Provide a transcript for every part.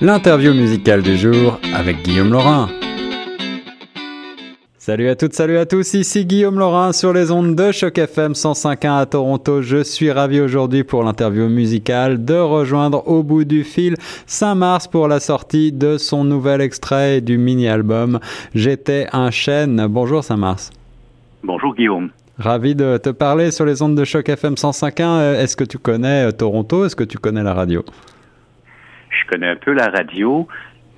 L'interview musicale du jour avec Guillaume Laurin. Salut à toutes, salut à tous, ici Guillaume Laurin sur les ondes de Choc FM 105.1 à Toronto. Je suis ravi aujourd'hui pour l'interview musicale de rejoindre au bout du fil Saint-Mars pour la sortie de son nouvel extrait du mini-album J'étais un chêne. Bonjour Saint-Mars. Bonjour Guillaume. Ravi de te parler sur les ondes de Choc FM 105.1. Est-ce que tu connais euh, Toronto? Est-ce que tu connais la radio? Je connais un peu la radio,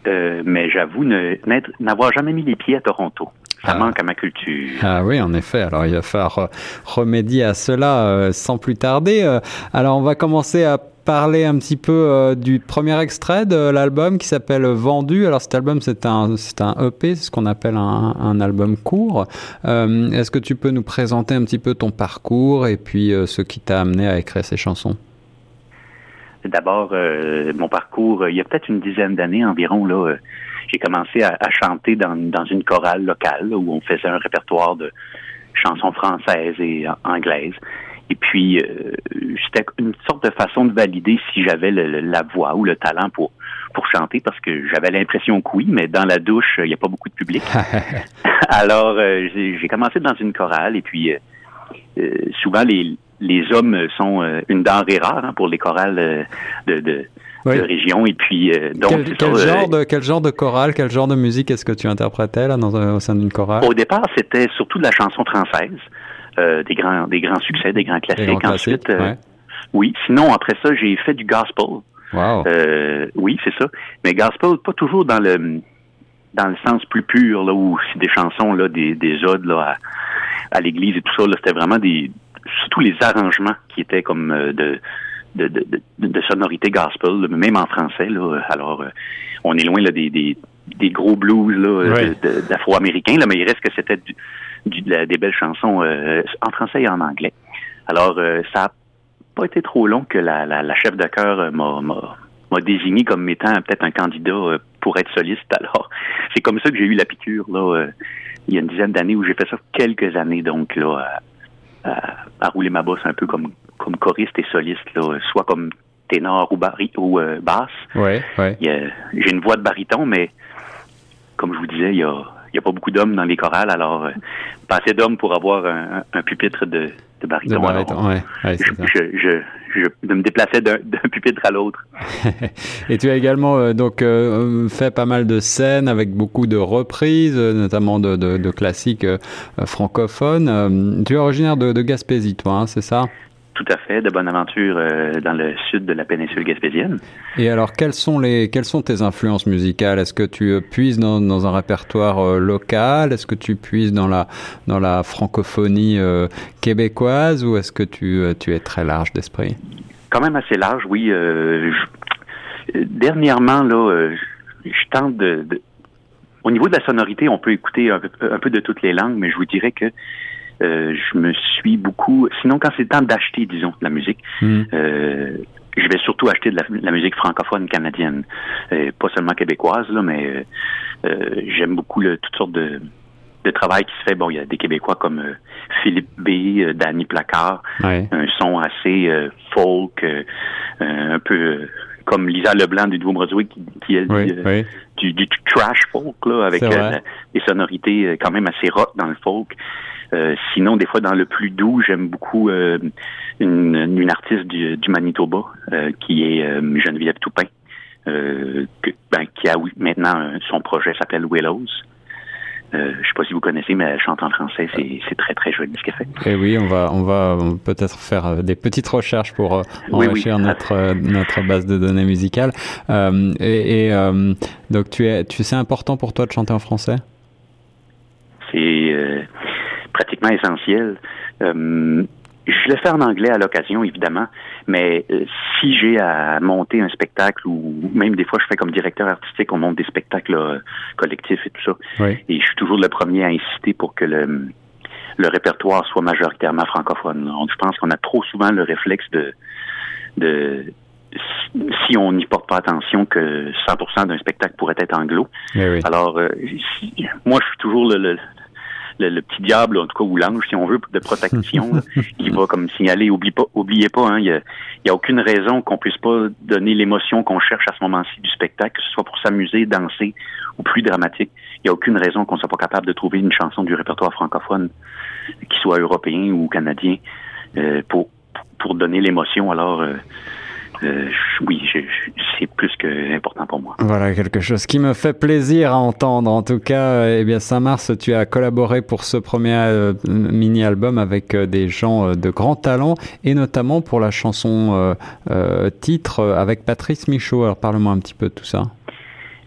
euh, mais j'avoue n'avoir jamais mis les pieds à Toronto. Ça ah. manque à ma culture. Ah oui, en effet. Alors, il va falloir remédier à cela euh, sans plus tarder. Euh, alors, on va commencer à parler un petit peu euh, du premier extrait de l'album qui s'appelle Vendu. Alors cet album c'est un c'est un EP, c'est ce qu'on appelle un, un, album court. Est-ce que tu peux nous présenter un petit peu ton parcours et puis ce qui t'a amené à écrire ces chansons? D'abord mon parcours, il y a peut-être une dizaine d'années environ là j'ai commencé à, chanter dans, dans, une chorale locale où on faisait un répertoire de chansons françaises et anglaises. Et puis, euh, c'était une sorte de façon de valider si j'avais la voix ou le talent pour pour chanter parce que j'avais l'impression que oui, mais dans la douche, il n'y a pas beaucoup de public. Alors, euh, j'ai commencé dans une chorale et puis euh, souvent les les hommes sont une denrée rare hein, pour les chorales de, de de région. Et puis, euh, donc, quel, euh, genre de, quel genre de chorale, quel genre de musique est-ce que tu interprétais là, dans, au sein d'une chorale? Au départ, c'était surtout de la chanson française, euh, des, grands, des grands succès, des grands classiques. Ensuite, oui. Sinon, après ça, j'ai fait du gospel. Wow. oui, c'est ça. Mais gospel, pas toujours dans le dans le sens plus pur, là, où c'est des chansons, là, des, des odes là, à, à l'église et tout ça. Là, c'était vraiment des surtout les arrangements qui étaient comme de de, de, de, sonorité gospel, même en français. Là, alors, euh, on est loin là, des, des, des gros blues là, d'afro-américains, là, mais il reste que c'était du, des belles chansons euh, en français et en anglais. Alors, euh, ça n'a pas été trop long que la, la, la chef de chœur m'a, m'a désigné comme étant peut-être un candidat pour être soliste. Alors, c'est comme ça que j'ai eu la piqûre là, il y a une dizaine d'années où j'ai fait ça quelques années donc là à, à rouler ma bosse un peu comme comme choriste et soliste, là, soit comme ténor ou, bari ou euh, basse. Ouais, ouais. J'ai une voix de baryton, mais comme je vous disais, il y a, y a pas beaucoup d'hommes dans les chorales, alors euh, pas assez d'hommes pour avoir un, un pupitre de, de baryton. De baryton, ouais, ouais je, je, je, je, me déplaçais d'un pupitre à l'autre. et tu as également euh, donc euh, fait pas mal de scènes avec beaucoup de reprises, notamment de, de, de classiques francophones. tu es originaire de, de Gaspésie, toi, hein, c'est ça? Tout à fait, de bonne aventure euh, dans le sud de la péninsule gaspésienne. Et alors, quelles sont les, quelles sont tes influences musicales? Est-ce que tu puises dans, dans un répertoire euh, local? Est-ce que tu puises dans la, dans la francophonie euh, québécoise? Ou est-ce que tu, tu es très large d'esprit? Quand même assez large, oui. Dernièrement, là, je, tente de, Au niveau de la sonorité, on peut écouter un peu de toutes les langues, mais je vous dirais que euh, je me suis beaucoup. Sinon, quand c'est le temps d'acheter, disons, de la musique, hmm. euh, je vais surtout acheter de la, musique francophone canadienne, euh, pas seulement québécoise, là, mais j'aime beaucoup le, toutes sortes de, de travail qui se fait. Bon, il y a des Québécois comme Philippe B, Danny Placard, un son assez folk, un peu comme Lisa Leblanc du Nouveau-Brunswick qui, qui est du, du, trash folk là, avec des sonorités quand même assez rock dans le folk. Euh, sinon, des fois, dans le plus doux, j'aime beaucoup euh, une, une, artiste du, du Manitoba euh, qui est Geneviève Toupin, que, ben, qui a maintenant son projet s'appelle Willows. Euh, je sais pas si vous connaissez, mais elle chante en français. C'est très, très joli ce qu'elle fait. Et eh oui, on va, on va peut-être faire des petites recherches pour enrichir notre, notre base de données musicales. et, et donc, tu es, tu, c'est important pour toi de chanter en français? C'est pratiquement essentiel. Euh, je le fais en anglais à l'occasion, évidemment, mais euh, si j'ai à monter un spectacle ou même des fois je fais comme directeur artistique, on monte des spectacles euh, collectifs et tout ça. Et je suis toujours le premier à insister pour que le, le répertoire soit majoritairement francophone. Je pense qu'on a trop souvent le réflexe de, de si on n'y porte pas attention que 100% d'un spectacle pourrait être anglo. Eh Alors, moi, je suis toujours le, le, petit diable, en tout cas, ou l'ange, si on veut, de protection, il va comme signaler, oublie pas, oubliez pas, hein, il n'y a, y a, aucune raison qu'on puisse pas donner l'émotion qu'on cherche à ce moment-ci du spectacle, que ce soit pour s'amuser, danser ou plus dramatique. Il n'y a aucune raison qu'on soit pas capable de trouver une chanson du répertoire francophone, qui soit européen ou canadien, euh, pour, pour donner l'émotion. Alors, euh, euh, oui, c'est plus que important pour moi. Voilà quelque chose qui me fait plaisir à entendre. En tout cas, eh bien Saint-Mars, tu as collaboré pour ce premier euh, mini-album avec euh, des gens de grand talent et notamment pour la chanson titre avec Patrice Michaud. Alors parle-moi un petit peu de tout ça.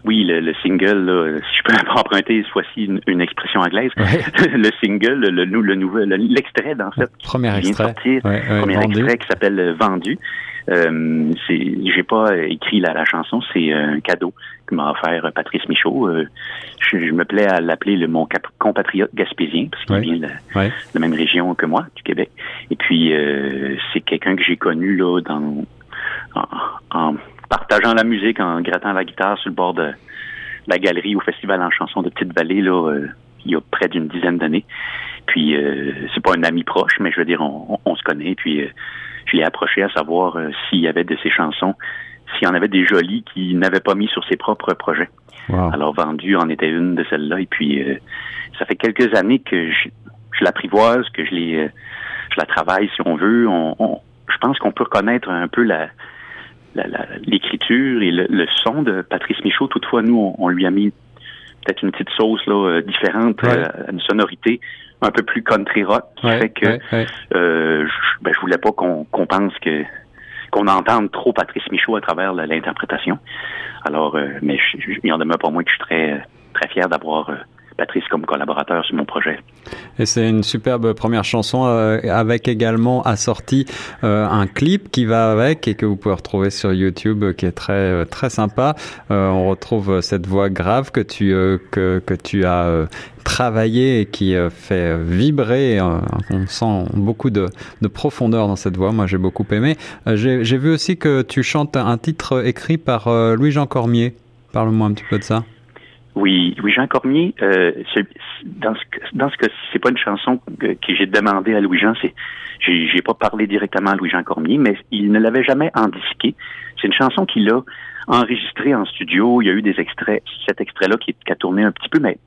Oui, le, single, si je peux emprunter cette fois-ci une, expression anglaise, le single, le, le nouvel, l'extrait dans cette premier extrait, premier extrait qui s'appelle Vendu. Euh, j'ai pas écrit la, chanson, c'est un cadeau que m'a offert Patrice Michaud. Euh, je, me plais à l'appeler le mon compatriote gaspésien parce qu'il vient de, la même région que moi, du Québec. Et puis euh, c'est quelqu'un que j'ai connu là dans en, partageant la musique, en grattant la guitare sur le bord de la galerie au festival en chanson de Petite Vallée là. Euh, il y a près d'une dizaine d'années. Puis c'est pas un ami proche, mais je veux dire, on, on se connaît. Puis je l'ai approché à savoir euh, s'il y avait de ses chansons, s'il y en avait des jolies qu'il n'avait pas mis sur ses propres projets. Alors vendu en était une de celles-là. Et puis euh, ça fait quelques années que je, je l'apprivoise, que je les euh, je la travaille si on veut. On, je pense qu'on peut reconnaître un peu la l'écriture et le, son de Patrice Michaud. Toutefois, nous, on, lui a mis peut-être une petite sauce là, différente, une sonorité un peu plus country rock, qui fait que Euh, je, ben, je voulais pas qu'on pense que qu'on entende trop Patrice Michaud à travers l'interprétation. Alors, euh, mais il en demeure pas moins que je suis très très fier d'avoir euh, Patrice comme collaborateur sur mon projet. Et c'est une superbe première chanson euh, avec également assorti euh, un clip qui va avec et que vous pouvez retrouver sur YouTube euh, qui est très très sympa. on retrouve cette voix grave que tu que, que tu as travaillé et qui fait vibrer. on sent beaucoup de, de, profondeur dans cette voix. Moi, j'ai beaucoup aimé. j'ai vu aussi que tu chantes un titre écrit par Louis-Jean Cormier. Parle-moi un petit peu de ça. Oui, oui, Jean Cormier, euh, dans ce dans c'est pas une chanson que, j'ai demandé à Louis Jean, c'est j'ai pas parlé directement à Louis Jean Cormier, mais il ne l'avait jamais indiqué. C'est une chanson qu'il a enregistrée en studio. Il y a eu des extraits, cet extrait-là qui, a tourné un petit peu, mais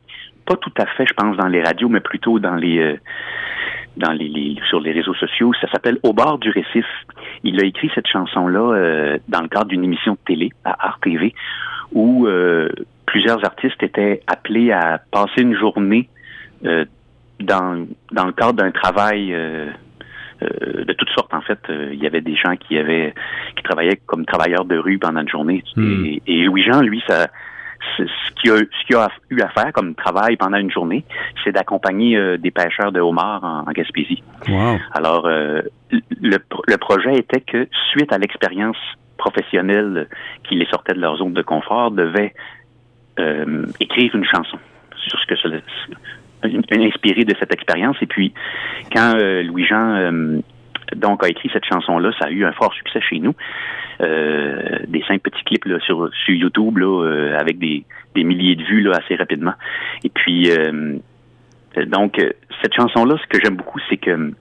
pas tout à fait, je pense, dans les radios, mais plutôt dans les euh, sur les réseaux sociaux. Ça s'appelle Au bord du récif. Il a écrit cette chanson-là euh, dans le cadre d'une émission de télé à Art TV où euh, plusieurs artistes étaient appelés à passer une journée euh, dans, dans le cadre d'un travail euh, euh, de toutes sortes. En fait, il y avait des gens qui avaient qui travaillaient comme travailleurs de rue pendant une journée. Hmm. Et, Louis-Jean, lui, ça ce qu'il a, ce a eu à faire comme travail pendant une journée, c'est d'accompagner des pêcheurs de homards en, Gaspésie. Alors, le, le projet était que, suite à l'expérience professionnelle qui les sortait de leur zone de confort, devait euh, écrire une chanson sur ce que ça inspiré de cette expérience. Et puis, quand euh, Louis-Jean euh, donc a écrit cette chanson-là, ça a eu un fort succès chez nous. des cinq petits clips là, sur, sur YouTube là, avec des, des milliers de vues là, assez rapidement. Et puis, donc, cette chanson-là, ce que j'aime beaucoup, c'est que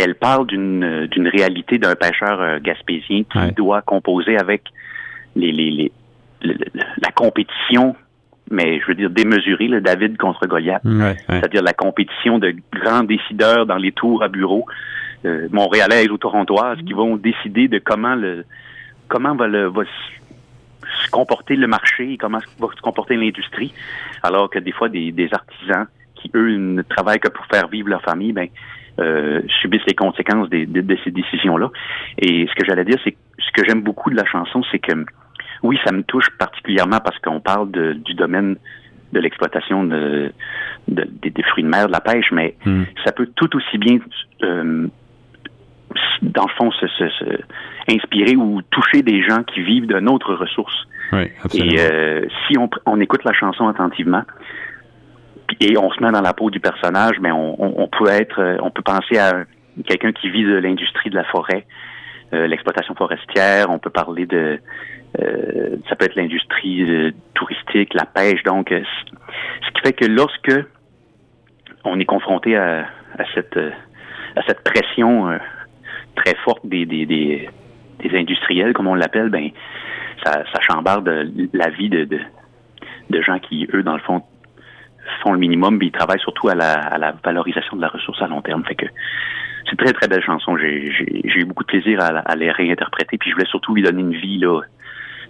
elle parle d'une d'une réalité d'un pêcheur gaspésien qui doit composer avec les, les, les, la compétition, mais je veux dire démesurée, le David contre Goliath. C'est-à-dire la compétition de grands décideurs dans les tours à bureau, euh, montréalaises ou torontoises, qui vont décider de comment le comment va le va se comporter le marché et comment va se comporter l'industrie, alors que des fois des, des, artisans qui eux ne travaillent que pour faire vivre leur famille, ben euh, subissent les conséquences de, de ces décisions-là. Et ce que j'allais dire, c'est ce que j'aime beaucoup de la chanson, c'est que oui, ça me touche particulièrement parce qu'on parle du domaine de l'exploitation de, des fruits de mer, de la pêche, mais hmm. ça peut tout aussi bien, euh, dans le fond, se, inspirer ou toucher des gens qui vivent d'une autre ressource. Oui, absolument. Et euh, si on, on, écoute la chanson attentivement et on se met dans la peau du personnage, mais on, on peut être, euh, on peut penser à quelqu'un qui vit de l'industrie de la forêt, l'exploitation forestière. On peut parler de euh, ça peut être l'industrie euh, touristique, la pêche. Donc, euh, ce qui fait que lorsque on est confronté à, à cette à cette pression très forte des, des, des, des industriels, comme on l'appelle, ben ça, ça chambarde la vie de, de, de gens qui, eux, dans le fond, font le minimum, puis ils travaillent surtout à la, à la valorisation de la ressource à long terme. Fait que c'est très, très belle chanson. J'ai, eu beaucoup de plaisir à, à, les réinterpréter, puis je voulais surtout lui donner une vie, là,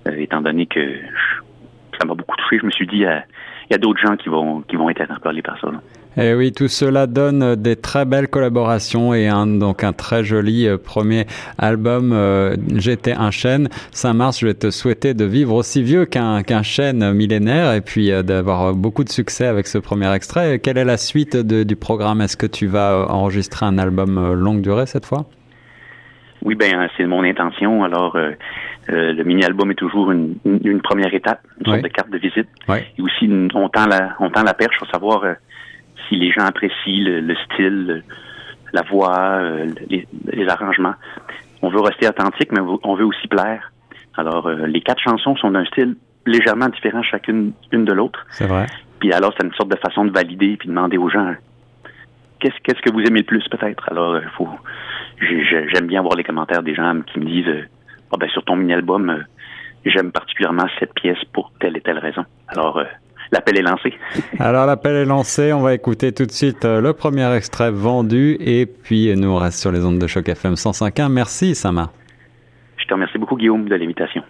euh, étant donné que ça m'a beaucoup touché. Je me suis dit, euh, il y a d'autres gens qui vont, qui vont être interpellés par ça. Et eh oui, tout cela donne des très belles collaborations et un, donc un très joli euh, premier album euh, J'étais un chêne. Saint-Mars, je vais te souhaiter de vivre aussi vieux qu'un qu'un chêne millénaire et puis euh, d'avoir beaucoup de succès avec ce premier extrait. Quelle est la suite du programme? Est-ce que tu vas enregistrer un album longue durée cette fois? Oui, ben c'est mon intention. Alors, le mini-album est toujours une, une, première étape, une sorte de carte de visite. Et aussi, on tend la, on tend la perche pour savoir si les gens apprécient le, style, la voix, euh, les, arrangements. On veut rester authentique, mais on veut aussi plaire. Alors, euh, les quatre chansons sont d'un style légèrement différent chacune une de l'autre. C'est vrai. Puis alors, c'est une sorte de façon de valider puis demander aux gens qu'est-ce qu'est-ce que vous aimez le plus peut-être? Alors, il euh, faut j'aime bien voir les commentaires des gens qui me disent ah ben sur ton mini album j'aime particulièrement cette pièce pour telle et telle raison. Alors l'appel est lancé. Alors l'appel est lancé, on va écouter tout de suite euh, le premier extrait vendu et puis nous on reste sur les ondes de choc FM 105.1. Merci Sama. Je te remercie beaucoup Guillaume de l'invitation.